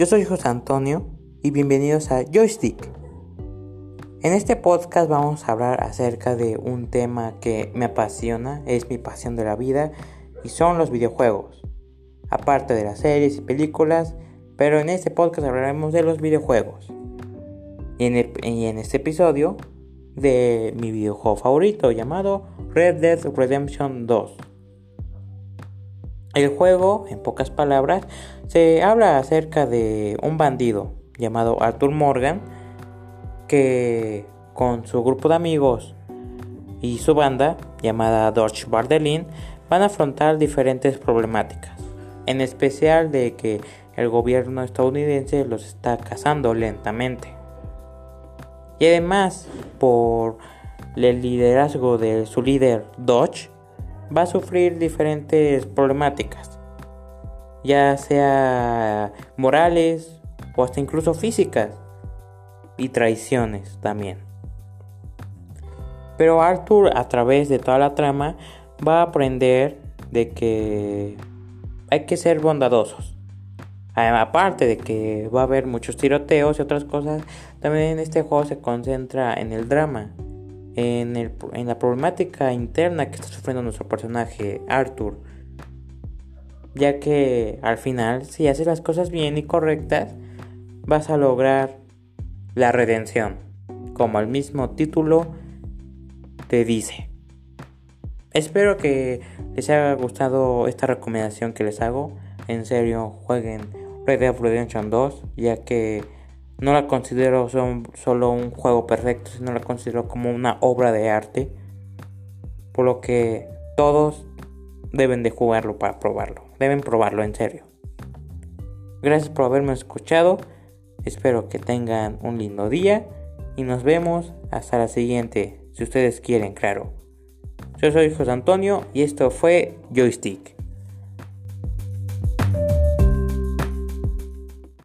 Yo soy José Antonio y bienvenidos a Joystick. En este podcast vamos a hablar acerca de un tema que me apasiona, es mi pasión de la vida y son los videojuegos. Aparte de las series y películas, pero en este podcast hablaremos de los videojuegos. Y en, este episodio de mi videojuego favorito llamado Red Dead Redemption 2. El juego, en pocas palabras, se habla acerca de un bandido llamado Arthur Morgan que con su grupo de amigos y su banda llamada Dodge Bardelin van a afrontar diferentes problemáticas, en especial de que el gobierno estadounidense los está cazando lentamente. Y además, por el liderazgo de su líder Dodge, va a sufrir diferentes problemáticas, ya sea morales o hasta incluso físicas y traiciones también. Pero Arthur a través de toda la trama va a aprender de que hay que ser bondadosos. Aparte de que va a haber muchos tiroteos y otras cosas, también este juego se concentra en el drama en, la problemática interna que está sufriendo nuestro personaje Arthur. Ya que al final, si haces las cosas bien y correctas, vas a lograr la redención, como el mismo título te dice. Espero que les haya gustado esta recomendación que les hago. En serio, jueguen Red Dead Redemption 2, ya que no la considero solo un juego perfecto, sino la considero como una obra de arte. Por lo que todos deben de jugarlo para probarlo. Deben probarlo en serio. Gracias por haberme escuchado. Espero que tengan un lindo día. Y nos vemos hasta la siguiente. Si ustedes quieren, claro. Yo soy José Antonio y esto fue Joystick.